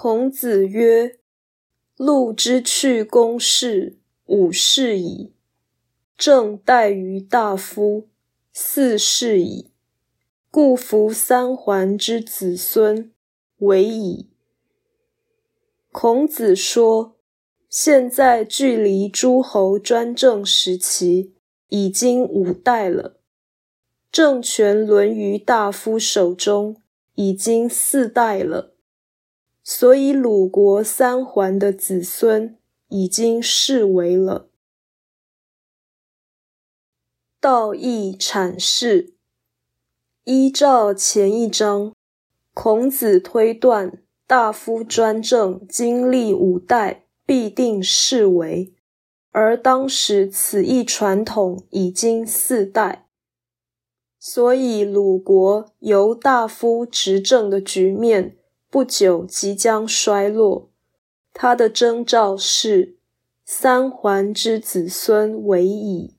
孔子曰：“禄之去公室，五世矣。政待于大夫，四世矣。故夫三桓之子孙，为矣。”孔子说，现在距离诸侯专政时期已经五代了，政权沦于大夫手中已经四代了。所以，鲁国三桓的子孙已经视为了。道义阐释，依照前一章，孔子推断大夫专政经历五代必定视为，而当时此一传统已经四代，所以鲁国由大夫执政的局面。不久即将衰落，他的征兆是三桓之子孙为矣。